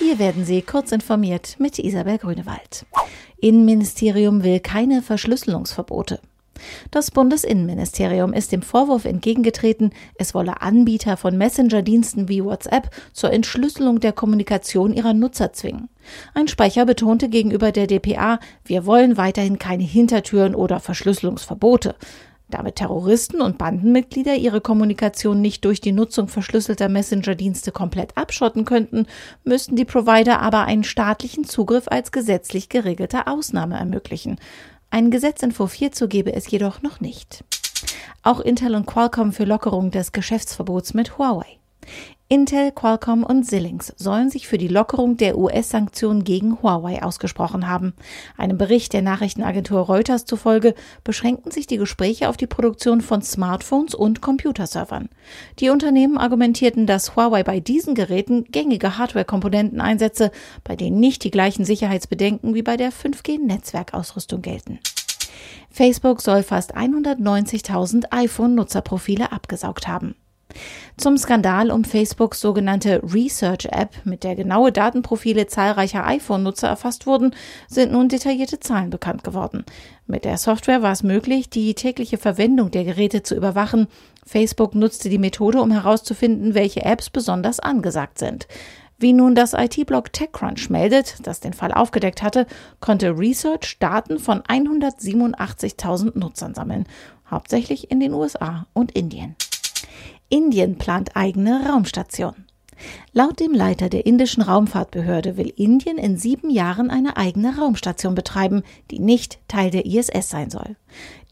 Hier werden Sie kurz informiert mit Isabel Grünewald. Innenministerium will keine Verschlüsselungsverbote. Das Bundesinnenministerium ist dem Vorwurf entgegengetreten, es wolle Anbieter von Messenger-Diensten wie WhatsApp zur Entschlüsselung der Kommunikation ihrer Nutzer zwingen. Ein Sprecher betonte gegenüber der dpa, wir wollen weiterhin keine Hintertüren oder Verschlüsselungsverbote. Damit Terroristen und Bandenmitglieder ihre Kommunikation nicht durch die Nutzung verschlüsselter Messenger-Dienste komplett abschotten könnten, müssten die Provider aber einen staatlichen Zugriff als gesetzlich geregelte Ausnahme ermöglichen. Ein Gesetzentwurf hierzu gebe es jedoch noch nicht. Auch Intel und Qualcomm für Lockerung des Geschäftsverbots mit Huawei. Intel, Qualcomm und Xilinx sollen sich für die Lockerung der US-Sanktionen gegen Huawei ausgesprochen haben. Einem Bericht der Nachrichtenagentur Reuters zufolge beschränken sich die Gespräche auf die Produktion von Smartphones und Computerservern. Die Unternehmen argumentierten, dass Huawei bei diesen Geräten gängige Hardware-Komponenten einsetze, bei denen nicht die gleichen Sicherheitsbedenken wie bei der 5G-Netzwerkausrüstung gelten. Facebook soll fast 190.000 iPhone-Nutzerprofile abgesaugt haben. Zum Skandal um Facebooks sogenannte Research-App, mit der genaue Datenprofile zahlreicher iPhone-Nutzer erfasst wurden, sind nun detaillierte Zahlen bekannt geworden. Mit der Software war es möglich, die tägliche Verwendung der Geräte zu überwachen. Facebook nutzte die Methode, um herauszufinden, welche Apps besonders angesagt sind. Wie nun das IT-Blog TechCrunch meldet, das den Fall aufgedeckt hatte, konnte Research Daten von 187.000 Nutzern sammeln, hauptsächlich in den USA und Indien. Indien plant eigene Raumstation. Laut dem Leiter der indischen Raumfahrtbehörde will Indien in sieben Jahren eine eigene Raumstation betreiben, die nicht Teil der ISS sein soll.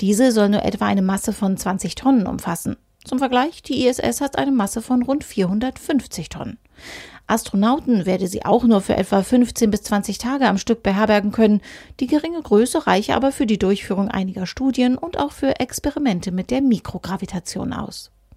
Diese soll nur etwa eine Masse von 20 Tonnen umfassen. Zum Vergleich, die ISS hat eine Masse von rund 450 Tonnen. Astronauten werde sie auch nur für etwa 15 bis 20 Tage am Stück beherbergen können. Die geringe Größe reiche aber für die Durchführung einiger Studien und auch für Experimente mit der Mikrogravitation aus.